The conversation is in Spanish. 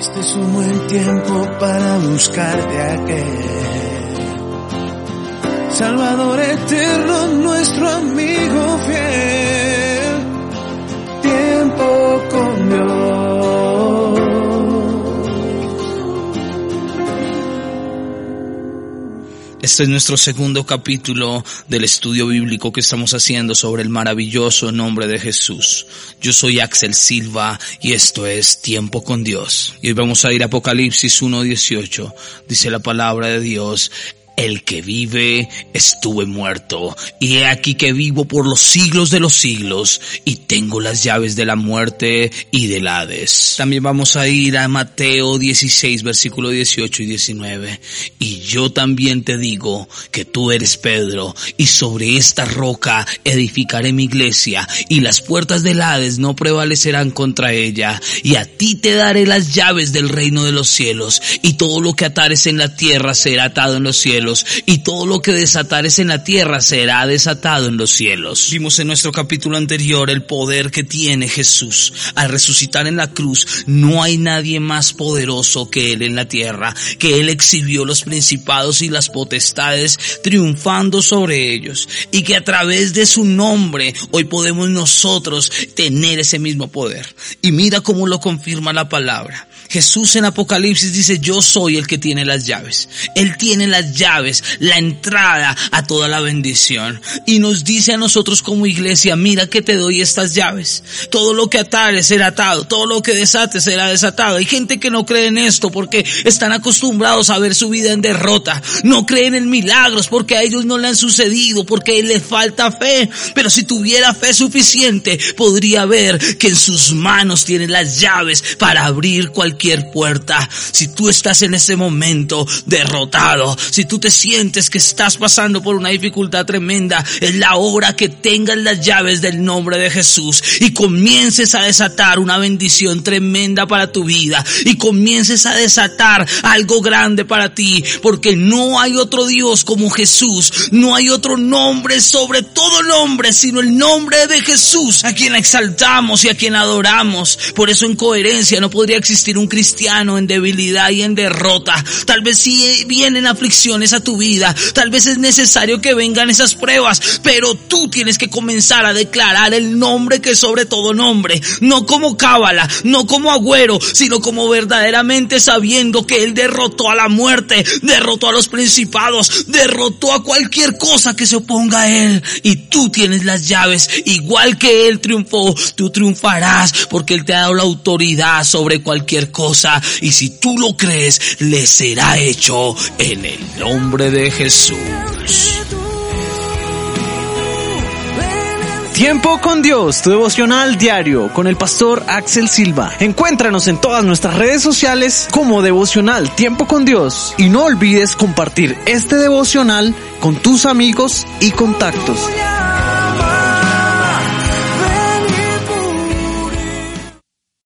Este es un buen tiempo para buscarte a aquel. Salvador eterno, nuestro amigo fiel. Este es nuestro segundo capítulo del estudio bíblico que estamos haciendo sobre el maravilloso nombre de Jesús. Yo soy Axel Silva y esto es Tiempo con Dios. Y hoy vamos a ir a Apocalipsis 1.18. Dice la palabra de Dios, el que vive estuve muerto, y he aquí que vivo por los siglos de los siglos, y tengo las llaves de la muerte y del Hades. También vamos a ir a Mateo 16, versículo 18 y 19. Y yo también te digo que tú eres Pedro, y sobre esta roca edificaré mi iglesia, y las puertas del Hades no prevalecerán contra ella, y a ti te daré las llaves del reino de los cielos, y todo lo que atares en la tierra será atado en los cielos, y todo lo que desatares en la tierra será desatado en los cielos. Vimos en nuestro capítulo anterior el poder que tiene Jesús. Al resucitar en la cruz, no hay nadie más poderoso que Él en la tierra, que Él exhibió los principados y las potestades triunfando sobre ellos, y que a través de su nombre hoy podemos nosotros tener ese mismo poder. Y mira cómo lo confirma la palabra. Jesús en Apocalipsis dice, yo soy el que tiene las llaves. Él tiene las llaves, la entrada a toda la bendición. Y nos dice a nosotros como iglesia, mira que te doy estas llaves. Todo lo que atares será atado, todo lo que desates será desatado. Hay gente que no cree en esto porque están acostumbrados a ver su vida en derrota. No creen en milagros porque a ellos no le han sucedido, porque les falta fe. Pero si tuviera fe suficiente, podría ver que en sus manos tiene las llaves para abrir cualquier puerta, si tú estás en ese momento derrotado, si tú te sientes que estás pasando por una dificultad tremenda, es la hora que tengas las llaves del nombre de Jesús y comiences a desatar una bendición tremenda para tu vida y comiences a desatar algo grande para ti, porque no hay otro Dios como Jesús, no hay otro nombre sobre todo nombre, sino el nombre de Jesús, a quien exaltamos y a quien adoramos. Por eso en coherencia no podría existir un cristiano en debilidad y en derrota. Tal vez si vienen aflicciones a tu vida, tal vez es necesario que vengan esas pruebas, pero tú tienes que comenzar a declarar el nombre que sobre todo nombre, no como cábala, no como agüero, sino como verdaderamente sabiendo que él derrotó a la muerte, derrotó a los principados, derrotó a cualquier cosa que se oponga a él. Y tú tienes las llaves, igual que él triunfó, tú triunfarás porque él te ha dado la autoridad sobre cualquier y si tú lo crees, le será hecho en el nombre de Jesús. Tiempo con Dios, tu devocional diario con el pastor Axel Silva. Encuéntranos en todas nuestras redes sociales como devocional Tiempo con Dios y no olvides compartir este devocional con tus amigos y contactos.